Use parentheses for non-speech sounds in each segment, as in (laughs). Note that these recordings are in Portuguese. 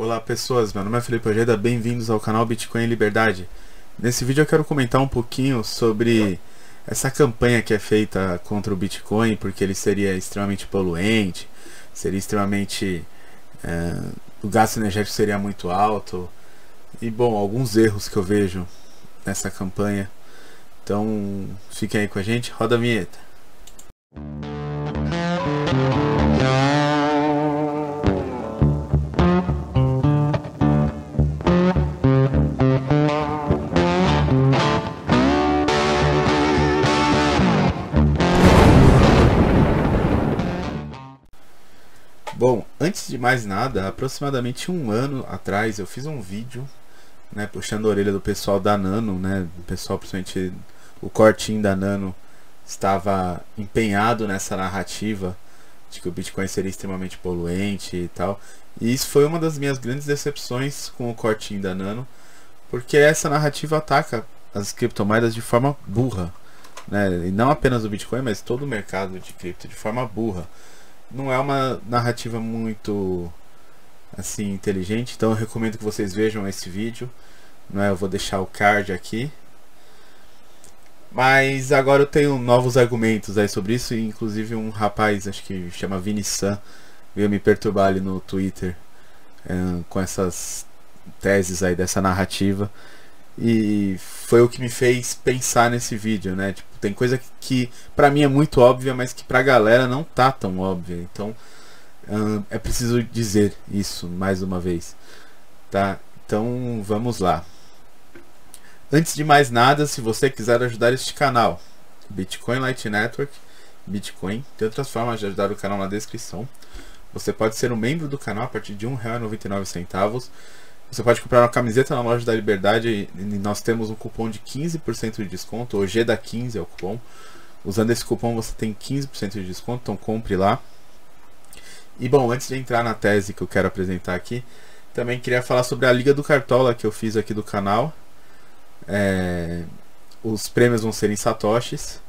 Olá pessoas, meu nome é Felipe Ojeda, bem-vindos ao canal Bitcoin Liberdade. Nesse vídeo eu quero comentar um pouquinho sobre essa campanha que é feita contra o Bitcoin, porque ele seria extremamente poluente, seria extremamente. É, o gasto energético seria muito alto. E bom, alguns erros que eu vejo nessa campanha. Então fiquem aí com a gente, roda a vinheta. Bom, antes de mais nada, aproximadamente um ano atrás eu fiz um vídeo, né, puxando a orelha do pessoal da Nano, né, o pessoal principalmente o cortinho da Nano estava empenhado nessa narrativa de que o Bitcoin seria extremamente poluente e tal. E isso foi uma das minhas grandes decepções com o cortinho da Nano, porque essa narrativa ataca as criptomoedas de forma burra, né? E não apenas o Bitcoin, mas todo o mercado de cripto de forma burra não é uma narrativa muito assim inteligente, então eu recomendo que vocês vejam esse vídeo. Não é? Eu vou deixar o card aqui. Mas agora eu tenho novos argumentos aí sobre isso, e inclusive um rapaz, acho que chama Vini San, veio me perturbar ali no Twitter é, com essas teses aí dessa narrativa. E foi o que me fez pensar nesse vídeo, né? Tipo, tem coisa que, que para mim é muito óbvia, mas que pra galera não tá tão óbvia. Então hum, é preciso dizer isso mais uma vez. Tá? Então vamos lá. Antes de mais nada, se você quiser ajudar este canal, Bitcoin Light Network, Bitcoin, tem outras formas de ajudar o canal na descrição. Você pode ser um membro do canal a partir de R$ 1,99. Você pode comprar uma camiseta na loja da Liberdade e nós temos um cupom de 15% de desconto, o G da 15 é o cupom. Usando esse cupom você tem 15% de desconto, então compre lá. E bom, antes de entrar na tese que eu quero apresentar aqui, também queria falar sobre a Liga do Cartola que eu fiz aqui do canal. É, os prêmios vão ser em satoshis.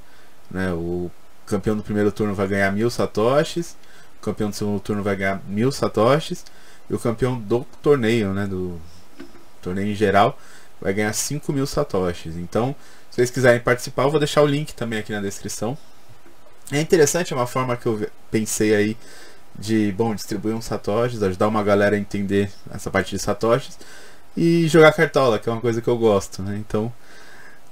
Né? O campeão do primeiro turno vai ganhar mil satoshis. O campeão do segundo turno vai ganhar mil satoshis. E o campeão do torneio, né, do torneio em geral, vai ganhar 5 mil satoshis. Então, se vocês quiserem participar, eu vou deixar o link também aqui na descrição. É interessante, é uma forma que eu pensei aí de, bom, distribuir uns satoshis, ajudar uma galera a entender essa parte de satoshis e jogar cartola, que é uma coisa que eu gosto, né? Então,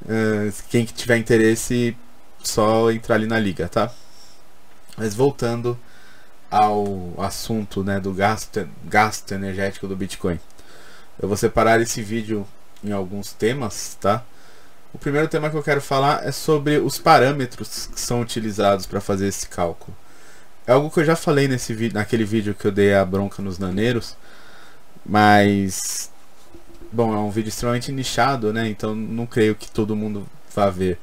uh, quem tiver interesse, só entrar ali na liga, tá? Mas voltando ao assunto né, do gasto, gasto energético do Bitcoin. Eu vou separar esse vídeo em alguns temas, tá? O primeiro tema que eu quero falar é sobre os parâmetros que são utilizados para fazer esse cálculo. É algo que eu já falei nesse vídeo, naquele vídeo que eu dei a bronca nos naneiros, mas bom, é um vídeo extremamente nichado, né? Então não creio que todo mundo vá ver.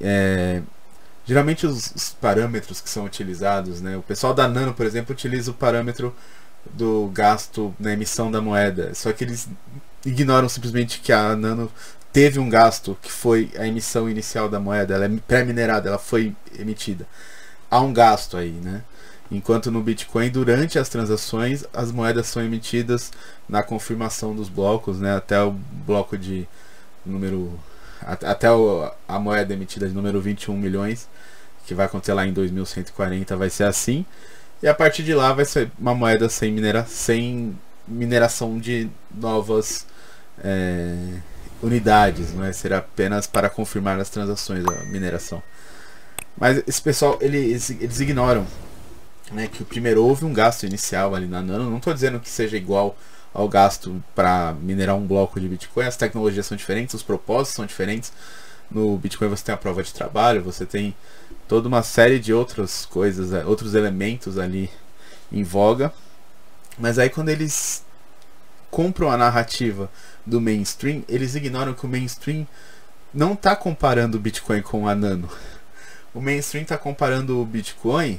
É, Geralmente os, os, parâmetros que são utilizados, né? O pessoal da Nano, por exemplo, utiliza o parâmetro do gasto na emissão da moeda. Só que eles ignoram simplesmente que a Nano teve um gasto que foi a emissão inicial da moeda. Ela é pré-minerada, ela foi emitida. Há um gasto aí, né? Enquanto no Bitcoin, durante as transações, as moedas são emitidas na confirmação dos blocos, né? Até o bloco de número até o, a moeda emitida de número 21 milhões, que vai acontecer lá em 2140, vai ser assim. E a partir de lá vai ser uma moeda sem, minera, sem mineração de novas é, unidades, não é? Será apenas para confirmar as transações a mineração. Mas esse pessoal, eles, eles ignoram né, que primeiro houve um gasto inicial ali na Nano. Não estou dizendo que seja igual ao gasto para minerar um bloco de Bitcoin. As tecnologias são diferentes, os propósitos são diferentes. No Bitcoin você tem a prova de trabalho, você tem toda uma série de outras coisas, é, outros elementos ali em voga. Mas aí quando eles compram a narrativa do mainstream, eles ignoram que o mainstream não está comparando o Bitcoin com a Nano. O mainstream está comparando o Bitcoin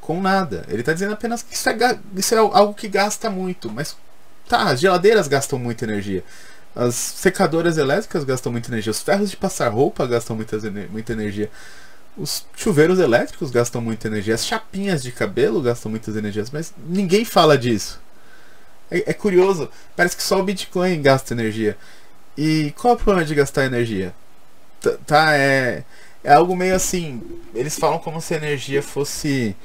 com nada. Ele está dizendo apenas que isso é, isso é algo que gasta muito, mas Tá, as geladeiras gastam muita energia. As secadoras elétricas gastam muita energia. Os ferros de passar roupa gastam muita, muita energia. Os chuveiros elétricos gastam muita energia. As chapinhas de cabelo gastam muitas energias. Mas ninguém fala disso. É, é curioso, parece que só o Bitcoin gasta energia. E qual é o problema de gastar energia? T tá, é, é algo meio assim. Eles falam como se a energia fosse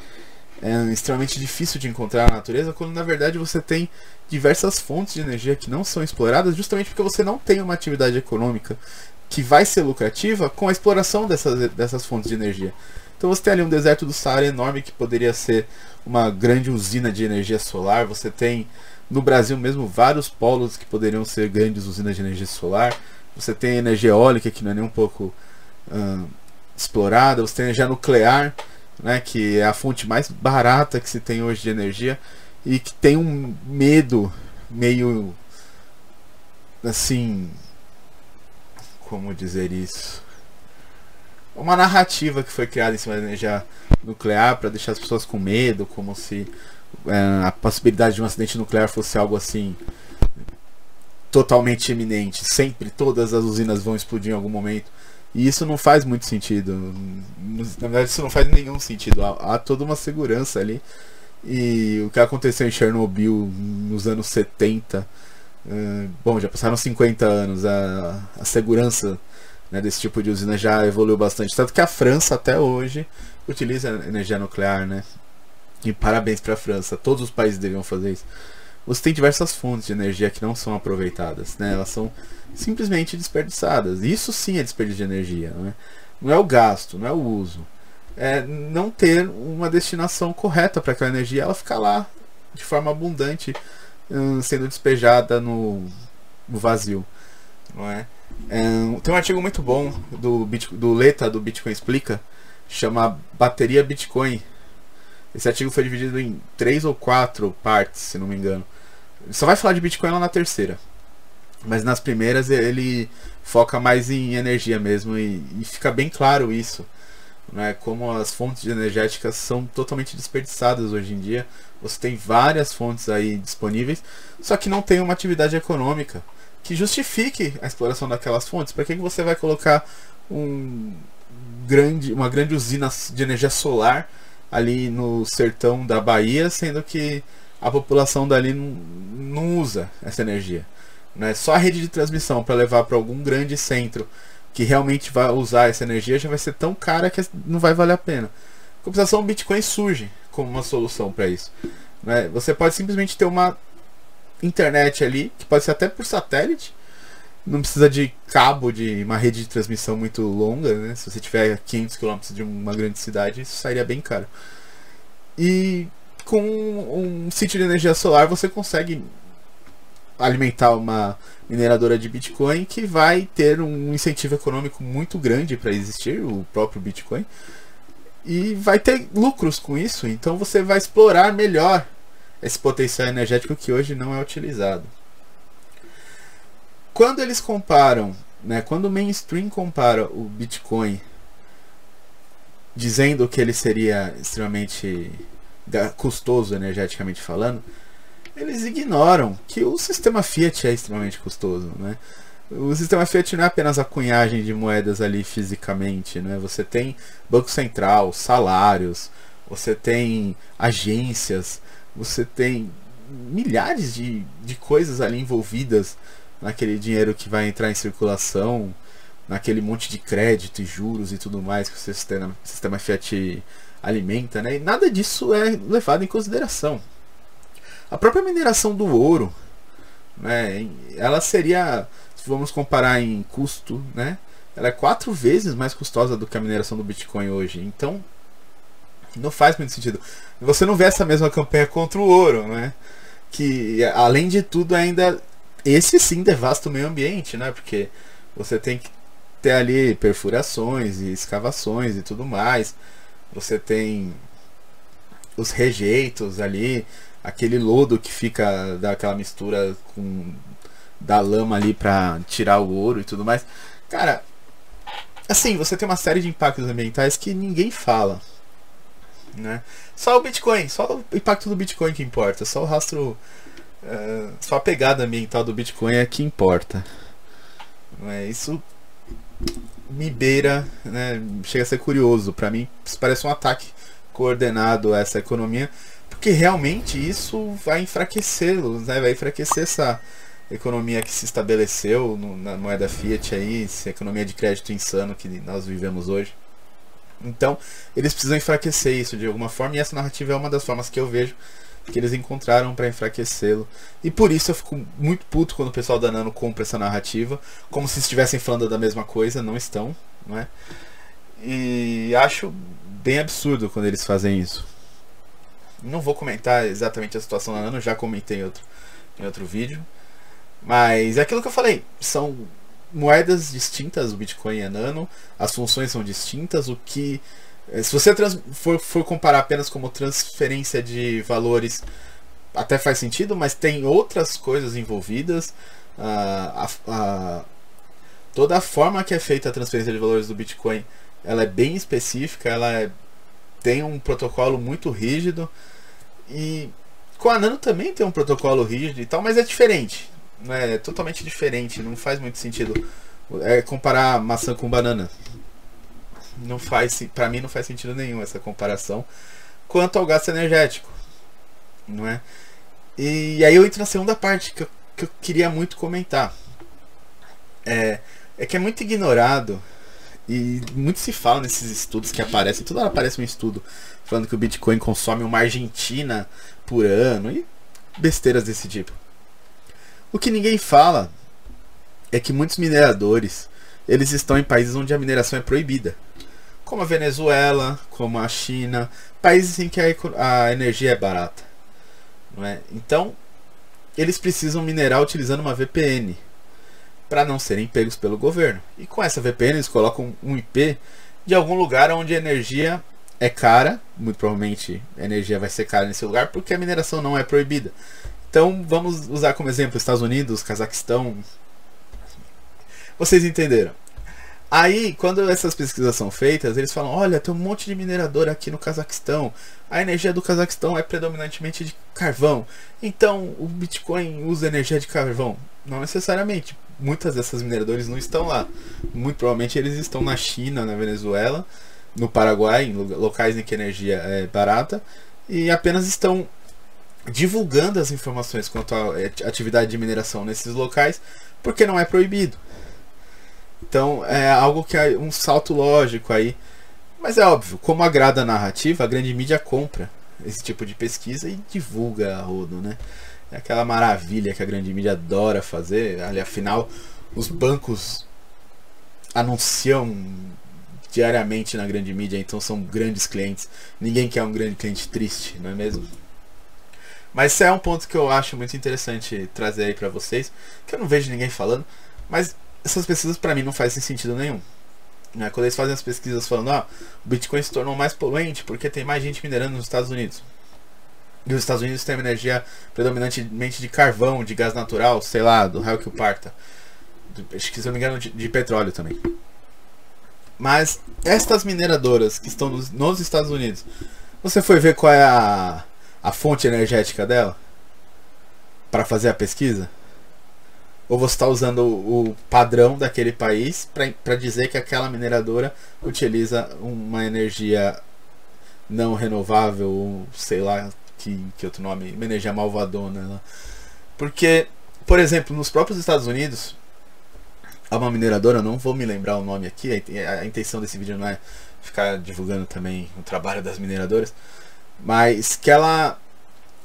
é, extremamente difícil de encontrar na natureza, quando na verdade você tem diversas fontes de energia que não são exploradas, justamente porque você não tem uma atividade econômica que vai ser lucrativa com a exploração dessas, dessas fontes de energia. Então você tem ali um deserto do Saara enorme que poderia ser uma grande usina de energia solar. Você tem no Brasil mesmo vários polos que poderiam ser grandes usinas de energia solar. Você tem energia eólica que não é nem um pouco explorada. Você tem energia nuclear, né, que é a fonte mais barata que se tem hoje de energia e que tem um medo meio assim como dizer isso uma narrativa que foi criada em cima da energia nuclear para deixar as pessoas com medo, como se é, a possibilidade de um acidente nuclear fosse algo assim totalmente iminente. Sempre todas as usinas vão explodir em algum momento. E isso não faz muito sentido. Na verdade, isso não faz nenhum sentido. Há, há toda uma segurança ali. E o que aconteceu em Chernobyl nos anos 70. Uh, bom, já passaram 50 anos. A, a segurança né, desse tipo de usina já evoluiu bastante. Tanto que a França até hoje utiliza energia nuclear, né? E parabéns para a França, todos os países deveriam fazer isso. Você tem diversas fontes de energia que não são aproveitadas, né? Elas são simplesmente desperdiçadas. Isso sim é desperdício de energia, não é? Não é o gasto, não é o uso. É não ter uma destinação correta para aquela energia, ela ficar lá de forma abundante, hum, sendo despejada no, vazio, não é? É, tem um artigo muito bom do, do Leta do Bitcoin Explica, chama Bateria Bitcoin. Esse artigo foi dividido em três ou quatro partes, se não me engano. Só vai falar de Bitcoin lá na terceira. Mas nas primeiras ele foca mais em energia mesmo e, e fica bem claro isso. Né, como as fontes energéticas são totalmente desperdiçadas hoje em dia. Você tem várias fontes aí disponíveis, só que não tem uma atividade econômica que justifique a exploração daquelas fontes. Para que, que você vai colocar um grande, uma grande usina de energia solar ali no sertão da Bahia, sendo que a população dali não, não usa essa energia? Né? Só a rede de transmissão para levar para algum grande centro que realmente vai usar essa energia já vai ser tão cara que não vai valer a pena. A compensação, o Bitcoin surge como uma solução para isso. Né? Você pode simplesmente ter uma internet ali, que pode ser até por satélite. Não precisa de cabo de uma rede de transmissão muito longa, né? Se você tiver a 500 km de uma grande cidade, isso sairia bem caro. E com um sítio de energia solar você consegue alimentar uma mineradora de Bitcoin que vai ter um incentivo econômico muito grande para existir, o próprio Bitcoin. E vai ter lucros com isso, então você vai explorar melhor esse potencial energético que hoje não é utilizado. Quando eles comparam, né, quando o mainstream compara o Bitcoin dizendo que ele seria extremamente custoso energeticamente falando, eles ignoram que o sistema Fiat é extremamente custoso, né? O sistema Fiat não é apenas a cunhagem de moedas ali fisicamente, né? Você tem banco central, salários, você tem agências, você tem milhares de, de coisas ali envolvidas naquele dinheiro que vai entrar em circulação, naquele monte de crédito e juros e tudo mais que o sistema, sistema Fiat alimenta, né? E nada disso é levado em consideração. A própria mineração do ouro, né? Ela seria, se vamos comparar em custo, né? Ela é quatro vezes mais custosa do que a mineração do Bitcoin hoje. Então, não faz muito sentido. Você não vê essa mesma campanha contra o ouro, né? Que além de tudo ainda esse sim devasta o meio ambiente, né? Porque você tem que ter ali perfurações e escavações e tudo mais. Você tem os rejeitos ali, aquele lodo que fica daquela mistura com da lama ali para tirar o ouro e tudo mais. Cara, assim, você tem uma série de impactos ambientais que ninguém fala, né? Só o Bitcoin, só o impacto do Bitcoin que importa, só o rastro, uh, só a pegada ambiental do Bitcoin é que importa. É, isso me beira, né, chega a ser curioso. Para mim, isso parece um ataque coordenado a essa economia, porque realmente isso vai enfraquecê-los, né? vai enfraquecer essa economia que se estabeleceu no, na moeda fiat aí, essa economia de crédito insano que nós vivemos hoje. Então, eles precisam enfraquecer isso de alguma forma, e essa narrativa é uma das formas que eu vejo que eles encontraram para enfraquecê-lo. E por isso eu fico muito puto quando o pessoal da Nano compra essa narrativa, como se estivessem falando da mesma coisa, não estão, não é? E acho bem absurdo quando eles fazem isso. Não vou comentar exatamente a situação da Nano, já comentei em outro, em outro vídeo. Mas é aquilo que eu falei, são moedas distintas, o Bitcoin e a Nano, as funções são distintas, o que eh, se você for, for comparar apenas como transferência de valores, até faz sentido, mas tem outras coisas envolvidas. Uh, a, toda a forma que é feita a transferência de valores do Bitcoin ela é bem específica, ela é, tem um protocolo muito rígido. E com a Nano também tem um protocolo rígido e tal, mas é diferente. É totalmente diferente, não faz muito sentido é comparar maçã com banana não faz para mim não faz sentido nenhum essa comparação quanto ao gasto energético não é e aí eu entro na segunda parte que eu, que eu queria muito comentar é, é que é muito ignorado e muito se fala nesses estudos que aparecem toda hora aparece um estudo falando que o Bitcoin consome uma Argentina por ano e besteiras desse tipo o que ninguém fala é que muitos mineradores eles estão em países onde a mineração é proibida como a Venezuela, como a China, países em que a, energia é barata. Não é? Então, eles precisam minerar utilizando uma VPN para não serem pegos pelo governo. E com essa VPN eles colocam um IP de algum lugar onde a energia é cara, muito provavelmente a energia vai ser cara nesse lugar porque a mineração não é proibida. Então vamos usar como exemplo Estados Unidos, Cazaquistão. Vocês entenderam? Aí, quando essas pesquisas são feitas, eles falam: olha, tem um monte de minerador aqui no Cazaquistão. A energia do Cazaquistão é predominantemente de carvão. Então, o Bitcoin usa energia de carvão. Não necessariamente. Muitas dessas mineradores não estão lá. Muito provavelmente eles estão na China, na Venezuela, no Paraguai, em locais em que a energia é barata, e apenas estão divulgando as informações quanto à atividade de mineração nesses locais, porque não é proibido. Então é algo que é um salto lógico aí. Mas é óbvio, como agrada a narrativa, a grande mídia compra esse tipo de pesquisa e divulga a rodo, né? É aquela maravilha que a grande mídia adora fazer. Ali, afinal, os bancos anunciam diariamente na grande mídia, então são grandes clientes. Ninguém quer um grande cliente triste, não é mesmo? Mas isso é um ponto que eu acho muito interessante trazer aí para vocês, que eu não vejo ninguém falando, mas essas pesquisas para mim não fazem sentido nenhum. Né? Quando eles fazem as pesquisas falando, ah, o Bitcoin se tornou mais poluente porque tem mais gente minerando nos Estados Unidos. E os Estados Unidos têm uma energia predominantemente de carvão, de gás natural, sei lá, do raio que o parta. Acho que se eu não me engano, de, de petróleo também. Mas estas mineradoras que estão nos, nos, Estados Unidos, você foi ver qual é a, a fonte energética dela? Para fazer a pesquisa? Ou você está usando o, padrão daquele país para dizer que aquela mineradora utiliza uma energia não renovável, ou sei lá que, que outro nome, uma energia malvadona. Né? Porque, por exemplo, nos próprios Estados Unidos, há uma mineradora, não vou me lembrar o nome aqui, a, a intenção desse vídeo não é ficar divulgando também o trabalho das mineradoras, mas que ela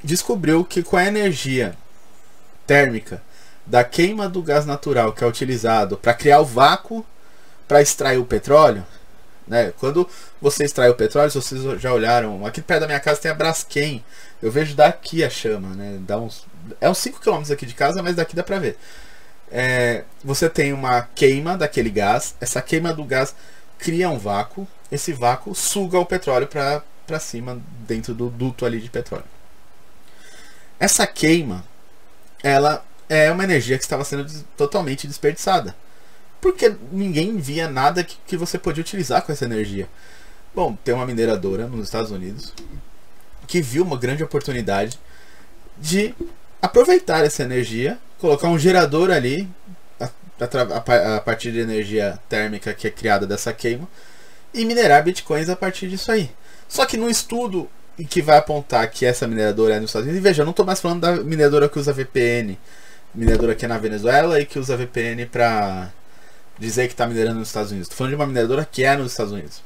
descobriu que com a energia térmica da queima do gás natural que é utilizado para criar o vácuo para extrair o petróleo, né? Quando você extrai o petróleo, se vocês já olharam, aqui perto da minha casa tem a Braskem. Eu vejo daqui a chama, né? Dá uns, é uns 5 km aqui de casa, mas daqui dá para ver. É, você tem uma queima daquele gás, essa queima do gás cria um vácuo, esse vácuo suga o petróleo para cima dentro do duto ali de petróleo. Essa queima, ela é uma energia que estava sendo totalmente desperdiçada. Porque ninguém via nada que, que você podia utilizar com essa energia. Bom, tem uma mineradora nos Estados Unidos que viu uma grande oportunidade de aproveitar essa energia, colocar um gerador ali a, a, a, partir de energia térmica que é criada dessa queima e minerar bitcoins a partir disso aí. Só que no estudo que vai apontar que essa mineradora é nos Estados Unidos. E veja, eu não estou mais falando da mineradora que usa VPN, mineradora que é na Venezuela e que usa VPN para dizer que está minerando nos Estados Unidos. Estou falando de uma mineradora que é nos Estados Unidos.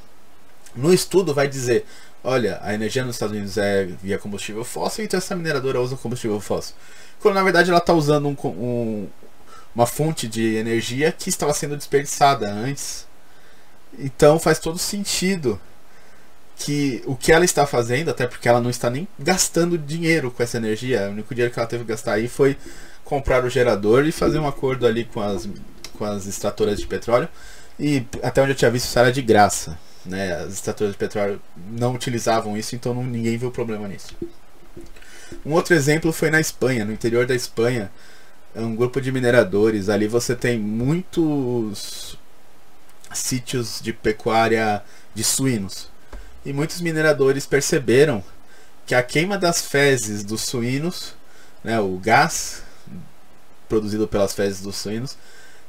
No estudo vai dizer, olha, a energia nos Estados Unidos é via combustível fóssil, então essa mineradora usa combustível fóssil. Quando na verdade ela está usando um, um, uma fonte de energia que estava sendo desperdiçada antes. Então faz todo sentido que o que ela está fazendo, até porque ela não está nem gastando dinheiro com essa energia, o único dinheiro que ela teve que gastar aí foi comprar o gerador e fazer um acordo ali com as, com as extratoras de petróleo. E até onde eu tinha visto isso era de graça. Né? As extratoras de petróleo não utilizavam isso, então não, ninguém viu problema nisso. Um outro exemplo foi na Espanha, no interior da Espanha, é um grupo de mineradores. Ali você tem muitos sítios de pecuária de suínos. E muitos mineradores perceberam que a queima das fezes dos suínos, né, o gás produzido pelas fezes dos suínos,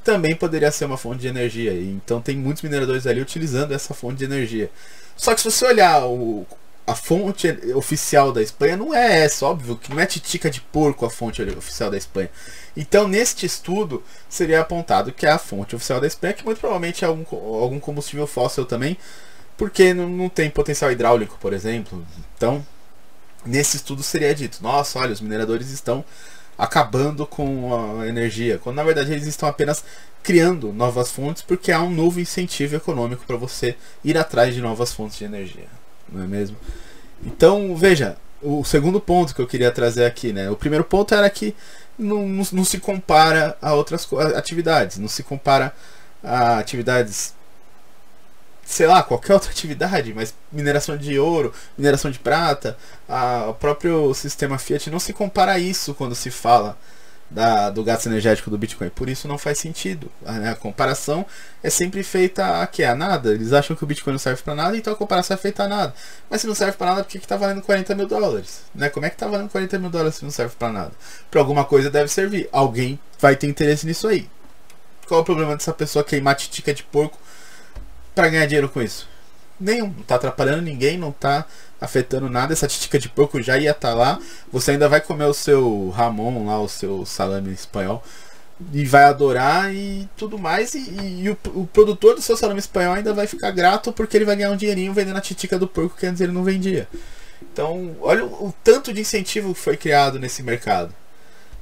também poderia ser uma fonte de energia. Então tem muitos mineradores ali utilizando essa fonte de energia. Só que se você olhar o, a fonte oficial da Espanha, não é essa, óbvio que não é titica de porco a fonte oficial da Espanha. Então, neste estudo, seria apontado que é a fonte oficial da Espanha, que muito provavelmente é algum, algum combustível fóssil também, porque não, não tem potencial hidráulico, por exemplo. Então, nesse estudo seria dito: nossa, olha, os mineradores estão acabando com a energia, quando na verdade eles estão apenas criando novas fontes porque há um novo incentivo econômico para você ir atrás de novas fontes de energia, não é mesmo? Então, veja, o segundo ponto que eu queria trazer aqui, né? O primeiro ponto era que não, não, não se compara a outras atividades, não se compara a atividades sei lá, qualquer (laughs) outra atividade, mas mineração de ouro, mineração de prata, a, o próprio sistema Fiat não se compara a isso quando se fala da, do gasto energético do Bitcoin. Por isso não faz sentido. A, né? a comparação é sempre feita a que? A nada. Eles acham que o Bitcoin não serve para nada, então a comparação é feita a nada. Mas se não serve para nada, por que está valendo 40 mil dólares? Né? Como é que está valendo 40 mil dólares se não serve para nada? Para alguma coisa deve servir. Alguém vai ter interesse nisso aí. Qual o problema dessa pessoa queimar titica de porco para ganhar dinheiro com isso? Nenhum. Não tá atrapalhando ninguém, não tá afetando nada. Essa titica de porco já ia estar tá lá. Você ainda vai comer o seu Ramon lá, o seu salame espanhol. E vai adorar e tudo mais. E, e o, o, produtor do seu salame espanhol ainda vai ficar grato porque ele vai ganhar um dinheirinho vendendo a titica do porco que antes ele não vendia. Então, olha o, o tanto de incentivo que foi criado nesse mercado.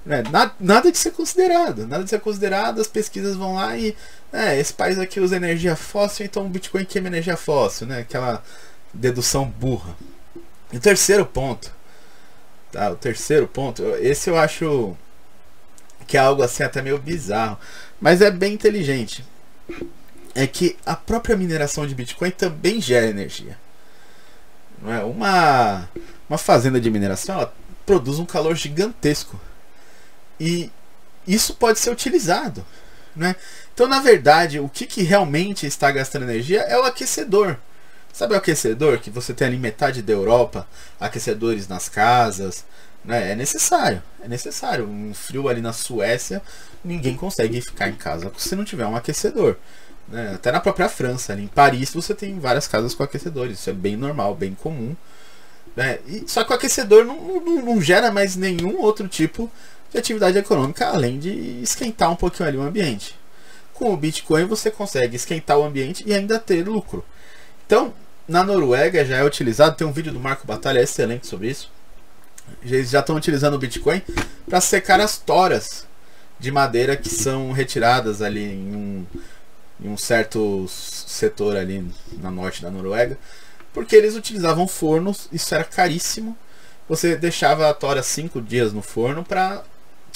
Né? Nada, nada de ser considerado. Nada de ser considerado. As pesquisas vão lá e é, esse país aqui usa energia fóssil, então o Bitcoin queima energia fóssil, né? Aquela dedução burra. E o terceiro ponto, tá? O terceiro ponto, esse eu acho que é algo assim até meio bizarro, mas é bem inteligente. É que a própria mineração de Bitcoin também gera energia. Não é? Uma, uma fazenda de mineração ela produz um calor gigantesco. E isso pode ser utilizado. Né? Então, na verdade, o que, que realmente está gastando energia é o aquecedor. Sabe o aquecedor que você tem ali metade da Europa, aquecedores nas casas, né? É necessário, é necessário. Um frio ali na Suécia, ninguém consegue ficar em casa se não tiver um aquecedor. Né? Até na própria França, ali em Paris, você tem várias casas com aquecedores. Isso é bem normal, bem comum. Né? E, só que o aquecedor não, não, não gera mais nenhum outro tipo atividade econômica além de esquentar um pouquinho ali o ambiente. Com o Bitcoin você consegue esquentar o ambiente e ainda ter lucro. Então, na Noruega já é utilizado, tem um vídeo do Marco Batalha excelente sobre isso. Eles já estão utilizando o Bitcoin para secar as toras de madeira que são retiradas ali em um, em um certo setor ali na norte da Noruega, porque eles utilizavam fornos, isso era caríssimo. Você deixava a tora cinco dias no forno para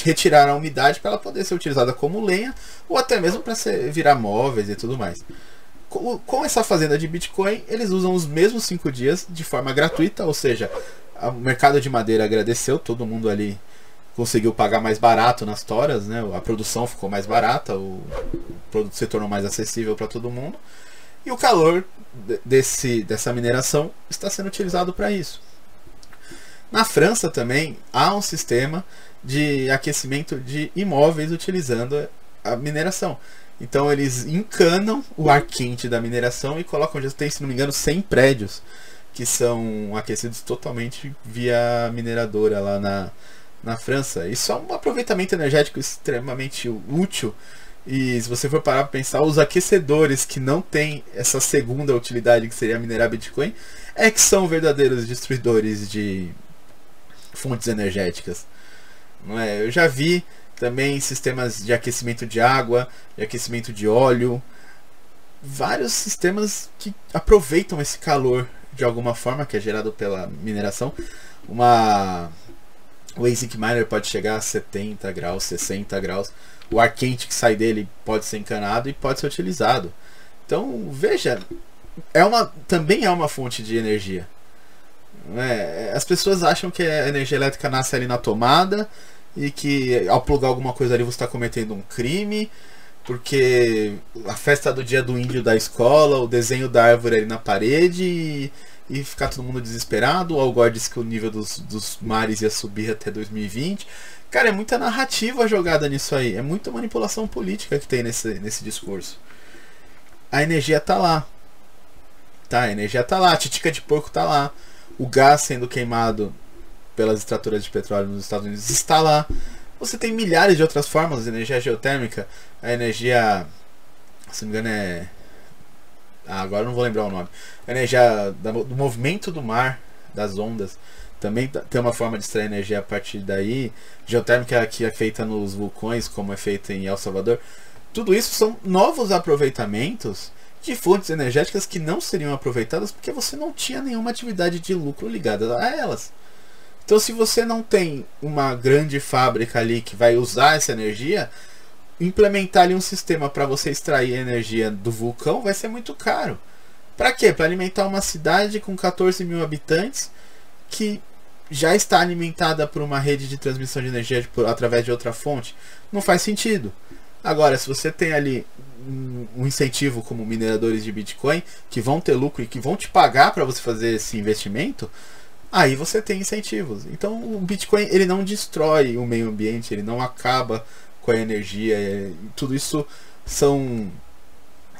retirar a umidade para ela poder ser utilizada como lenha ou até mesmo para virar móveis e tudo mais. Com, com, essa fazenda de Bitcoin, eles usam os mesmos cinco dias de forma gratuita, ou seja, o mercado de madeira agradeceu, todo mundo ali conseguiu pagar mais barato nas toras, né? a produção ficou mais barata, o produto se tornou mais acessível para todo mundo e o calor desse, dessa mineração está sendo utilizado para isso. Na França também há um sistema de aquecimento de imóveis utilizando a mineração. Então eles encanam o ar quente da mineração e colocam, já tem, se não me engano, 100 prédios que são aquecidos totalmente via mineradora lá na, na França. Isso é um aproveitamento energético extremamente útil. E se você for parar para pensar, os aquecedores que não têm essa segunda utilidade que seria minerar Bitcoin, é que são verdadeiros destruidores de fontes energéticas. Não é? Eu já vi também sistemas de aquecimento de água, de aquecimento de óleo, vários sistemas que aproveitam esse calor de alguma forma que é gerado pela mineração. Uma o ASIC miner pode chegar a 70 graus, 60 graus. O ar quente que sai dele pode ser encanado e pode ser utilizado. Então, veja, é uma, também é uma fonte de energia. É, as pessoas acham que a energia elétrica nasce ali na tomada e que ao plugar alguma coisa ali você está cometendo um crime, porque a festa do dia do índio da escola, o desenho da árvore ali na parede e, e ficar todo mundo desesperado. O Algor disse que o nível dos, dos mares ia subir até 2020. Cara, é muita narrativa jogada nisso aí, é muita manipulação política que tem nesse, nesse discurso. A energia tá lá. Tá, a energia tá lá, a titica de porco tá lá. O gás sendo queimado pelas extratoras de petróleo nos Estados Unidos está lá. Você tem milhares de outras formas de energia geotérmica, a energia. Se não me engano é. Ah, agora não vou lembrar o nome. A energia do movimento do mar, das ondas. Também tem uma forma de extrair energia a partir daí. Geotérmica que é feita nos vulcões, como é feita em El Salvador. Tudo isso são novos aproveitamentos de fontes energéticas que não seriam aproveitadas porque você não tinha nenhuma atividade de lucro ligada a elas. Então, se você não tem uma grande fábrica ali que vai usar essa energia, implementar ali um sistema para você extrair energia do vulcão vai ser muito caro. Para quê? Para alimentar uma cidade com 14 mil habitantes que já está alimentada por uma rede de transmissão de energia por, através de outra fonte. Não faz sentido. Agora, se você tem ali um incentivo como mineradores de Bitcoin que vão ter lucro e que vão te pagar para você fazer esse investimento, aí você tem incentivos. Então o Bitcoin ele não destrói o meio ambiente, ele não acaba com a energia. É, tudo isso são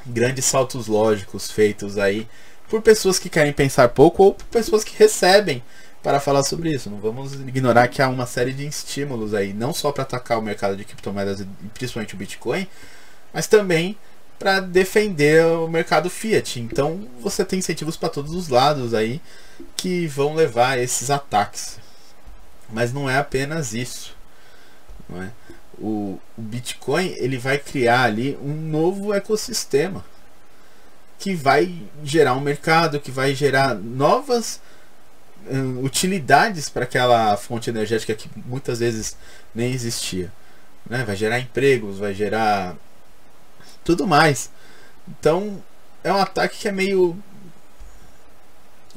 grandes saltos lógicos feitos aí por pessoas que querem pensar pouco ou por pessoas que recebem para falar sobre isso. Não vamos ignorar que há uma série de estímulos aí, não só para atacar o mercado de criptomoedas e principalmente o Bitcoin, mas também para defender o mercado fiat. Então você tem incentivos para todos os lados aí que vão levar a esses ataques. Mas não é apenas isso. Não é? O, o Bitcoin ele vai criar ali um novo ecossistema que vai gerar um mercado, que vai gerar novas uh, utilidades para aquela fonte energética que muitas vezes nem existia. Né? Vai gerar empregos, vai gerar tudo mais. Então é um ataque que é meio.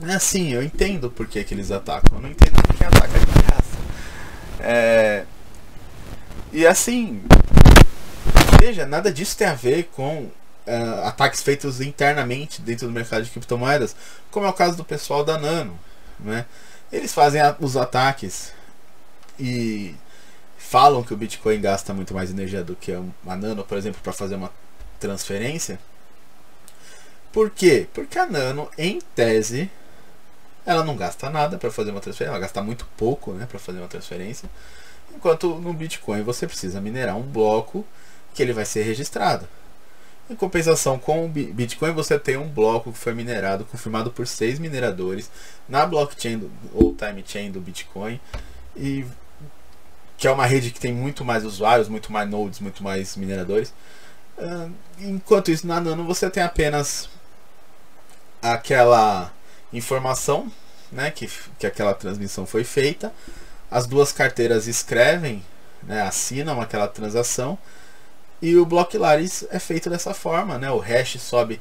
É assim, eu entendo por que, que eles atacam. Eu não entendo por que ataca de graça. É... E assim. Veja, nada disso tem a ver com uh, ataques feitos internamente dentro do mercado de criptomoedas, como é o caso do pessoal da Nano. Né? Eles fazem a, os ataques e falam que o Bitcoin gasta muito mais energia do que a Nano, por exemplo, para fazer uma transferência. Por quê? Porque a Nano, em tese, ela não gasta nada para fazer uma transferência, ela gasta muito pouco né, para fazer uma transferência. Enquanto no Bitcoin você precisa minerar um bloco que ele vai ser registrado. Em compensação, com o Bitcoin você tem um bloco que foi minerado, confirmado por seis mineradores na blockchain do, ou time chain do Bitcoin e que é uma rede que tem muito mais usuários, muito mais nodes, muito mais mineradores. Uh, enquanto isso, na Nano você tem apenas aquela informação né, que, que aquela transmissão foi feita. As duas carteiras escrevem, né, assinam aquela transação e o block Laris é feito dessa forma, né? O hash sobe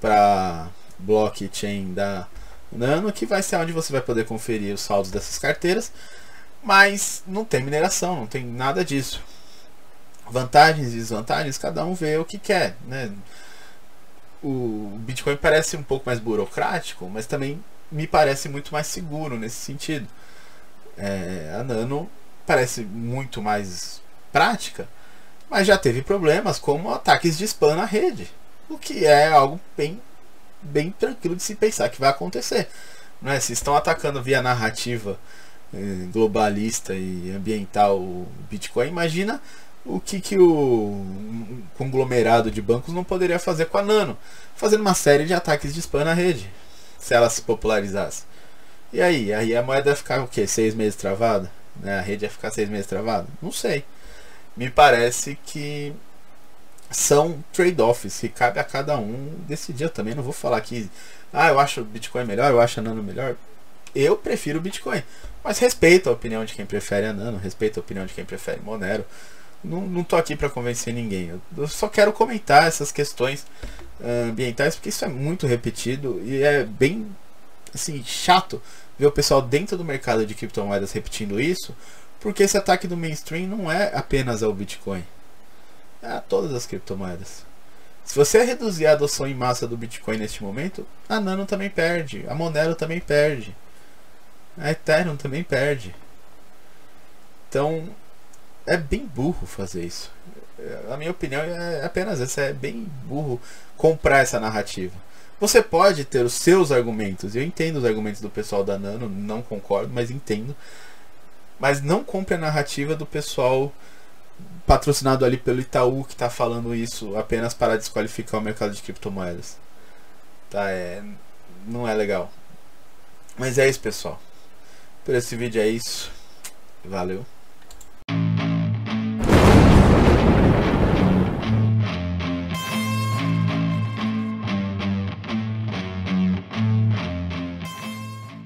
para blockchain da Nano, que vai ser onde você vai poder conferir os saldos dessas carteiras, mas não tem mineração, não tem nada disso vantagens e desvantagens, cada um vê o que quer, né? O Bitcoin parece um pouco mais burocrático, mas também me parece muito mais seguro nesse sentido. É, a Nano parece muito mais prática, mas já teve problemas como ataques de spam na rede, o que é algo bem, bem tranquilo de se pensar que vai acontecer. Não é? Se estão atacando via narrativa eh, globalista e ambiental o Bitcoin, imagina o que, que o conglomerado de bancos não poderia fazer com a Nano, fazendo uma série de ataques de spam na rede, se ela se popularizasse. E aí? Aí a moeda ia ficar o quê? Seis meses travada? Né? A rede ia ficar seis meses travada? Não sei. Me parece que são trade-offs que cabe a cada um decidir. Eu também não vou falar que ah, eu acho o Bitcoin melhor, eu acho a Nano melhor. Eu prefiro o Bitcoin. Mas respeito a opinião de quem prefere a Nano, respeito a opinião de quem prefere Monero. Não, não tô aqui para convencer ninguém. Eu, só quero comentar essas questões uh, ambientais porque isso é muito repetido e é bem assim chato ver o pessoal dentro do mercado de criptomoedas repetindo isso, porque esse ataque do mainstream não é apenas ao Bitcoin, é a todas as criptomoedas. Se você reduzir a adoção em massa do Bitcoin neste momento, a Nano também perde, a Monero também perde, a Ethereum também perde. Então, é bem burro fazer isso. A minha opinião é apenas essa: é bem burro comprar essa narrativa. Você pode ter os seus argumentos. Eu entendo os argumentos do pessoal da Nano, não concordo, mas entendo. Mas não compre a narrativa do pessoal patrocinado ali pelo Itaú que está falando isso apenas para desqualificar o mercado de criptomoedas. Tá, é, não é legal. Mas é isso, pessoal. Por esse vídeo é isso. Valeu.